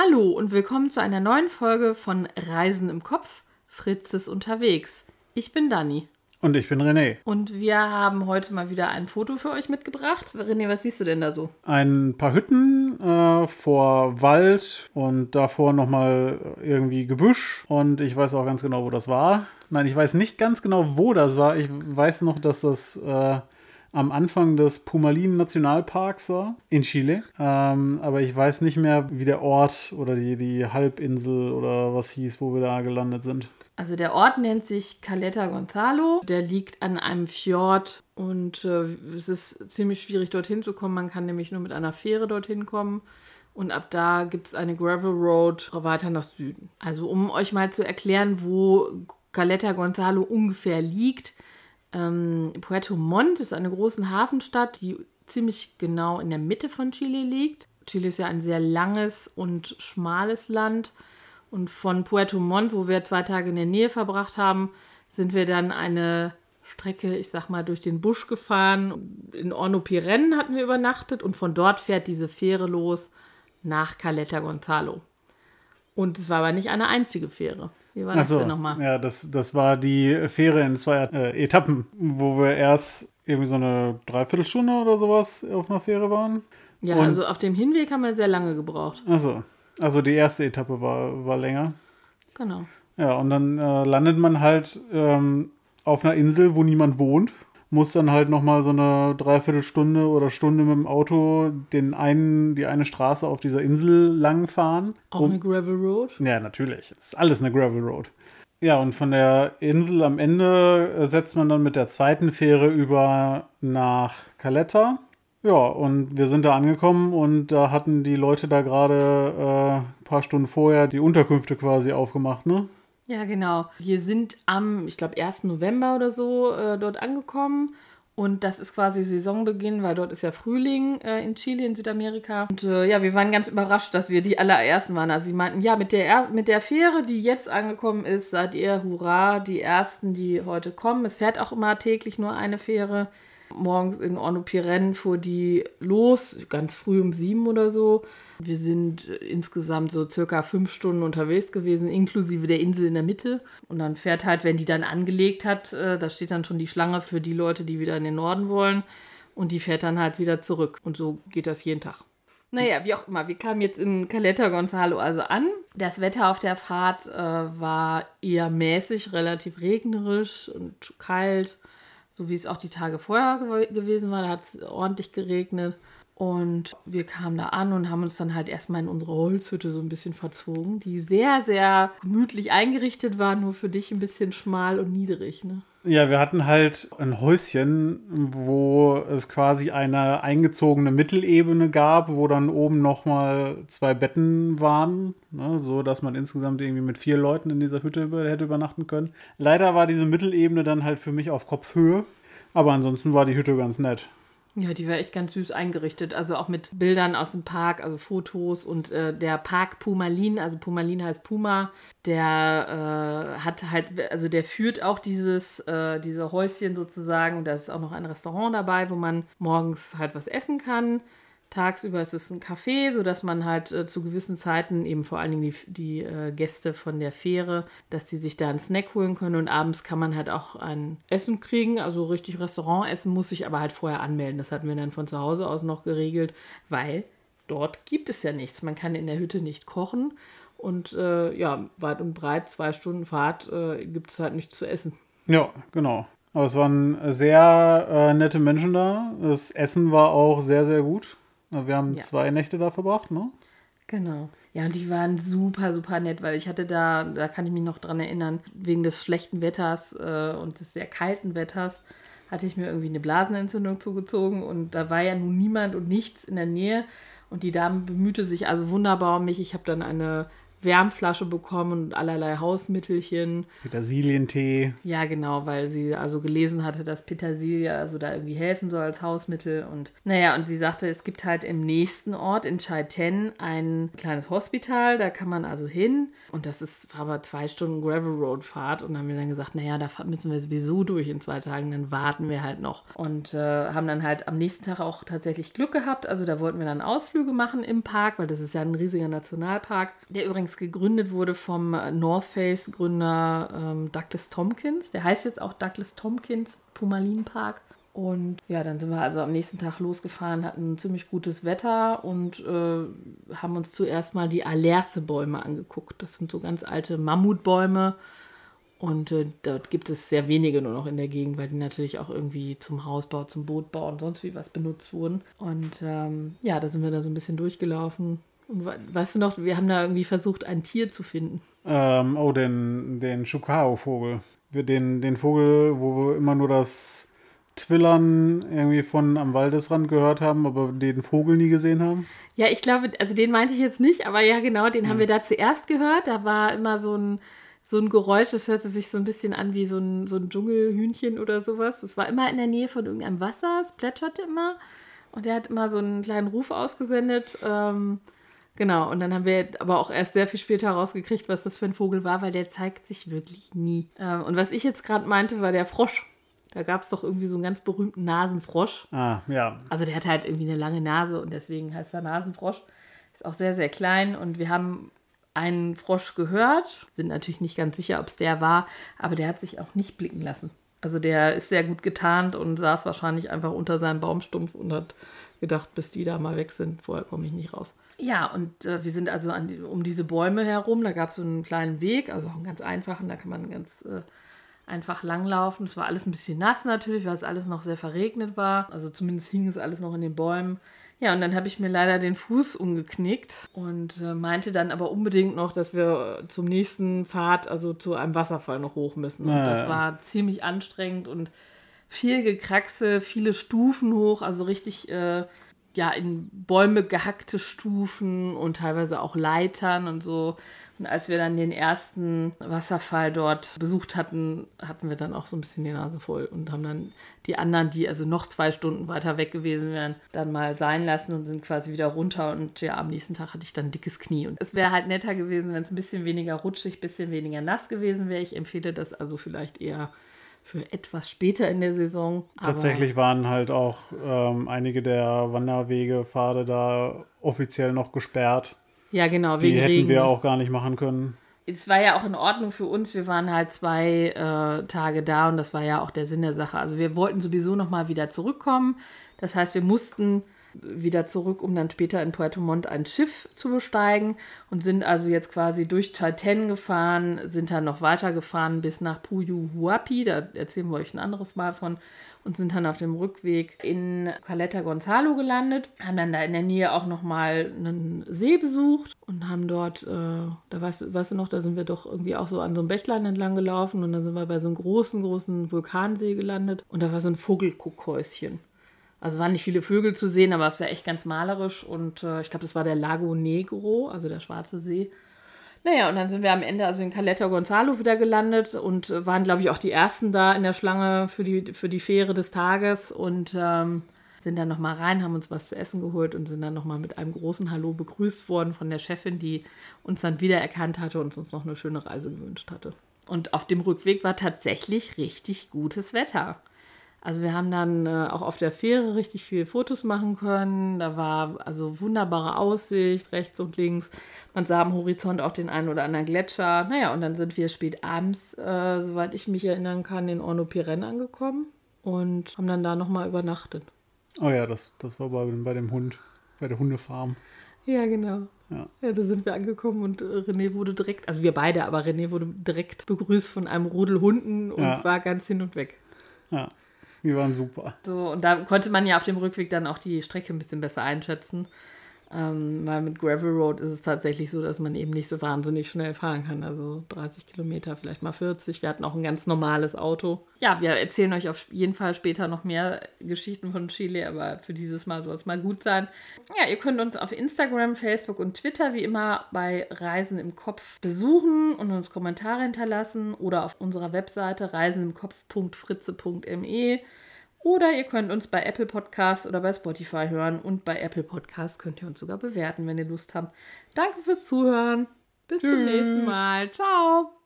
Hallo und willkommen zu einer neuen Folge von Reisen im Kopf. Fritz ist unterwegs. Ich bin Dani. Und ich bin René. Und wir haben heute mal wieder ein Foto für euch mitgebracht. René, was siehst du denn da so? Ein paar Hütten äh, vor Wald und davor nochmal irgendwie Gebüsch. Und ich weiß auch ganz genau, wo das war. Nein, ich weiß nicht ganz genau, wo das war. Ich weiß noch, dass das äh, am Anfang des Pumalin Nationalparks war in Chile. Ähm, aber ich weiß nicht mehr, wie der Ort oder die, die Halbinsel oder was hieß, wo wir da gelandet sind. Also der Ort nennt sich Caleta Gonzalo. Der liegt an einem Fjord und äh, es ist ziemlich schwierig dorthin zu kommen. Man kann nämlich nur mit einer Fähre dorthin kommen. Und ab da gibt es eine Gravel Road weiter nach Süden. Also um euch mal zu erklären, wo Caleta Gonzalo ungefähr liegt. Ähm, Puerto Montt ist eine große Hafenstadt, die ziemlich genau in der Mitte von Chile liegt. Chile ist ja ein sehr langes und schmales Land. Und von Puerto Montt, wo wir zwei Tage in der Nähe verbracht haben, sind wir dann eine Strecke, ich sag mal, durch den Busch gefahren. In Ornopiren hatten wir übernachtet und von dort fährt diese Fähre los nach Caleta Gonzalo. Und es war aber nicht eine einzige Fähre. Wie war das so, denn nochmal? Ja, das, das war die Fähre in zwei äh, Etappen, wo wir erst irgendwie so eine Dreiviertelstunde oder sowas auf einer Fähre waren. Ja, Und- also auf dem Hinweg haben wir sehr lange gebraucht. Also, also die erste Etappe war, war länger. Genau. Ja, und dann äh, landet man halt ähm, auf einer Insel, wo niemand wohnt. Muss dann halt nochmal so eine Dreiviertelstunde oder Stunde mit dem Auto den einen, die eine Straße auf dieser Insel lang fahren. Auch um- eine Gravel Road. Ja, natürlich. Das ist alles eine Gravel Road. Ja, und von der Insel am Ende äh, setzt man dann mit der zweiten Fähre über nach Caletta. Ja, und wir sind da angekommen und da hatten die Leute da gerade äh, ein paar Stunden vorher die Unterkünfte quasi aufgemacht, ne? Ja, genau. Wir sind am, ich glaube, 1. November oder so äh, dort angekommen. Und das ist quasi Saisonbeginn, weil dort ist ja Frühling äh, in Chile, in Südamerika. Und äh, ja, wir waren ganz überrascht, dass wir die allerersten waren. Also sie meinten, ja, mit der, er mit der Fähre, die jetzt angekommen ist, seid ihr, hurra, die Ersten, die heute kommen. Es fährt auch immer täglich nur eine Fähre. Morgens in Ornopiren fuhr die los, ganz früh um sieben oder so. Wir sind insgesamt so circa fünf Stunden unterwegs gewesen, inklusive der Insel in der Mitte. Und dann fährt halt, wenn die dann angelegt hat, äh, da steht dann schon die Schlange für die Leute, die wieder in den Norden wollen. Und die fährt dann halt wieder zurück. Und so geht das jeden Tag. Naja, wie auch immer, wir kamen jetzt in Caleta Gonzalo also an. Das Wetter auf der Fahrt äh, war eher mäßig, relativ regnerisch und kalt, so wie es auch die Tage vorher gew gewesen war. Da hat es ordentlich geregnet. Und wir kamen da an und haben uns dann halt erstmal in unsere Holzhütte so ein bisschen verzogen, die sehr, sehr gemütlich eingerichtet war, nur für dich ein bisschen schmal und niedrig. Ne? Ja, wir hatten halt ein Häuschen, wo es quasi eine eingezogene Mittelebene gab, wo dann oben nochmal zwei Betten waren, ne, so dass man insgesamt irgendwie mit vier Leuten in dieser Hütte über, hätte übernachten können. Leider war diese Mittelebene dann halt für mich auf Kopfhöhe, aber ansonsten war die Hütte ganz nett. Ja, die war echt ganz süß eingerichtet. Also auch mit Bildern aus dem Park, also Fotos und äh, der Park Pumalin, also Pumalin heißt Puma, der äh, hat halt, also der führt auch dieses, äh, diese Häuschen sozusagen. Und da ist auch noch ein Restaurant dabei, wo man morgens halt was essen kann. Tagsüber ist es ein Café, sodass man halt äh, zu gewissen Zeiten eben vor allen Dingen die, die äh, Gäste von der Fähre, dass die sich da einen Snack holen können und abends kann man halt auch ein Essen kriegen, also richtig Restaurantessen muss ich aber halt vorher anmelden. Das hatten wir dann von zu Hause aus noch geregelt, weil dort gibt es ja nichts. Man kann in der Hütte nicht kochen und äh, ja, weit und breit, zwei Stunden Fahrt, äh, gibt es halt nichts zu essen. Ja, genau. Aber es waren sehr äh, nette Menschen da. Das Essen war auch sehr, sehr gut. Wir haben Ja. zwei Nächte da verbracht, ne? Genau. Ja, und die waren super, super nett, weil ich hatte da, da kann ich mich noch dran erinnern, wegen des schlechten Wetters äh, und des sehr kalten Wetters hatte ich mir irgendwie eine Blasenentzündung zugezogen und da war ja nun niemand und nichts in der Nähe. Und die Dame bemühte sich also wunderbar um mich. Ich habe dann eine Wärmflasche bekommen und allerlei Hausmittelchen. Petersilientee. Ja, genau, weil sie also gelesen hatte, dass Petersilie also da irgendwie helfen soll als Hausmittel. Und naja, und sie sagte, es gibt halt im nächsten Ort in Chaiten ein kleines Hospital, da kann man also hin. Und das ist aber zwei Stunden Gravel Road Fahrt. Und dann haben wir dann gesagt, naja, da müssen wir sowieso durch in zwei Tagen, dann warten wir halt noch. Und äh, haben dann halt am nächsten Tag auch tatsächlich Glück gehabt. Also da wollten wir dann Ausflüge machen im Park, weil das ist ja ein riesiger Nationalpark, der übrigens gegründet wurde vom North Face Gründer ähm, Douglas Tompkins. Der heißt jetzt auch Douglas Tompkins Pumalin Park. Und ja, dann sind wir also am nächsten Tag losgefahren, hatten ziemlich gutes Wetter und äh, haben uns zuerst mal die Alerthe-Bäume angeguckt. Das sind so ganz alte Mammutbäume. Und äh, dort gibt es sehr wenige nur noch in der Gegend, weil die natürlich auch irgendwie zum Hausbau, zum Bootbau und sonst wie was benutzt wurden. Und ähm, ja, da sind wir da so ein bisschen durchgelaufen. Weißt du noch, wir haben da irgendwie versucht, ein Tier zu finden. Ähm, oh, den, den Chukao-Vogel. Den, den Vogel, wo wir immer nur das Twillern irgendwie von am Waldesrand gehört haben, aber den Vogel nie gesehen haben? Ja, ich glaube, also den meinte ich jetzt nicht, aber ja, genau, den hm. haben wir da zuerst gehört. Da war immer so ein, so ein Geräusch, das hörte sich so ein bisschen an wie so ein, so ein Dschungelhühnchen oder sowas. Es war immer in der Nähe von irgendeinem Wasser, es plätscherte immer. Und er hat immer so einen kleinen Ruf ausgesendet. Ähm, Genau, und dann haben wir aber auch erst sehr viel später rausgekriegt, was das für ein Vogel war, weil der zeigt sich wirklich nie. Ähm, und was ich jetzt gerade meinte, war der Frosch. Da gab es doch irgendwie so einen ganz berühmten Nasenfrosch. Ah, ja. Also der hat halt irgendwie eine lange Nase und deswegen heißt er Nasenfrosch. Ist auch sehr, sehr klein und wir haben einen Frosch gehört, sind natürlich nicht ganz sicher, ob es der war, aber der hat sich auch nicht blicken lassen. Also der ist sehr gut getarnt und saß wahrscheinlich einfach unter seinem Baumstumpf und hat gedacht, bis die da mal weg sind, vorher komme ich nicht raus. Ja, und äh, wir sind also die, um diese Bäume herum, da gab es so einen kleinen Weg, also auch einen ganz einfachen, da kann man ganz äh, einfach langlaufen. Es war alles ein bisschen nass natürlich, weil es alles noch sehr verregnet war. Also zumindest hing es alles noch in den Bäumen. Ja, und dann habe ich mir leider den Fuß umgeknickt und äh, meinte dann aber unbedingt noch, dass wir zum nächsten Pfad, also zu einem Wasserfall noch hoch müssen. Und ja, das war ziemlich anstrengend und viel Gekraxel, viele Stufen hoch, also richtig äh, ja in Bäume gehackte Stufen und teilweise auch Leitern und so. Und als wir dann den ersten Wasserfall dort besucht hatten, hatten wir dann auch so ein bisschen die Nase voll und haben dann die anderen, die also noch zwei Stunden weiter weg gewesen wären, dann mal sein lassen und sind quasi wieder runter. Und ja, am nächsten Tag hatte ich dann ein dickes Knie. Und es wäre halt netter gewesen, wenn es ein bisschen weniger rutschig, ein bisschen weniger nass gewesen wäre. Ich empfehle das also vielleicht eher für etwas später in der Saison. Tatsächlich waren halt auch ähm, einige der Wanderwege, Pfade da offiziell noch gesperrt. Ja, genau. Die hätten Regen. wir auch gar nicht machen können. Es war ja auch in Ordnung für uns. Wir waren halt zwei äh, Tage da und das war ja auch der Sinn der Sache. Also wir wollten sowieso noch mal wieder zurückkommen. Das heißt, wir mussten wieder zurück, um dann später in Puerto Montt ein Schiff zu besteigen und sind also jetzt quasi durch Chaiten gefahren, sind dann noch weitergefahren bis nach Puyu Huapi, da erzählen wir euch ein anderes Mal von, und sind dann auf dem Rückweg in Caleta Gonzalo gelandet, haben dann da in der Nähe auch nochmal einen See besucht und haben dort, äh, da weißt, weißt du noch, da sind wir doch irgendwie auch so an so einem Bächlein entlang gelaufen und dann sind wir bei so einem großen, großen Vulkansee gelandet und da war so ein Vogelkuckhäuschen. Also waren nicht viele Vögel zu sehen, aber es war echt ganz malerisch und äh, ich glaube, das war der Lago Negro, also der Schwarze See. Naja, und dann sind wir am Ende also in Caleta Gonzalo wieder gelandet und äh, waren, glaube ich, auch die Ersten da in der Schlange für die, für die Fähre des Tages und ähm, sind dann nochmal rein, haben uns was zu essen geholt und sind dann nochmal mit einem großen Hallo begrüßt worden von der Chefin, die uns dann wiedererkannt hatte und uns noch eine schöne Reise gewünscht hatte. Und auf dem Rückweg war tatsächlich richtig gutes Wetter. Also wir haben dann äh, auch auf der Fähre richtig viele Fotos machen können. Da war also wunderbare Aussicht rechts und links. Man sah am Horizont auch den einen oder anderen Gletscher. Naja, und dann sind wir spät abends, äh, soweit ich mich erinnern kann, in Orno Piren angekommen und haben dann da nochmal übernachtet. Oh ja, das, das war bei, bei dem Hund, bei der Hundefarm. Ja, genau. Ja. ja, da sind wir angekommen und äh, René wurde direkt, also wir beide, aber René wurde direkt begrüßt von einem Rudel Hunden und ja. war ganz hin und weg. Ja. Die waren super. So, und da konnte man ja auf dem Rückweg dann auch die Strecke ein bisschen besser einschätzen. Ähm, weil mit Gravel Road ist es tatsächlich so, dass man eben nicht so wahnsinnig schnell fahren kann. Also 30 Kilometer, vielleicht mal 40. Wir hatten auch ein ganz normales Auto. Ja, wir erzählen euch auf jeden Fall später noch mehr Geschichten von Chile, aber für dieses Mal soll es mal gut sein. Ja, ihr könnt uns auf Instagram, Facebook und Twitter wie immer bei Reisen im Kopf besuchen und uns Kommentare hinterlassen oder auf unserer Webseite reisenimkopf.fritze.me. Oder ihr könnt uns bei Apple Podcasts oder bei Spotify hören. Und bei Apple Podcasts könnt ihr uns sogar bewerten, wenn ihr Lust habt. Danke fürs Zuhören. Bis Tschüss. zum nächsten Mal. Ciao.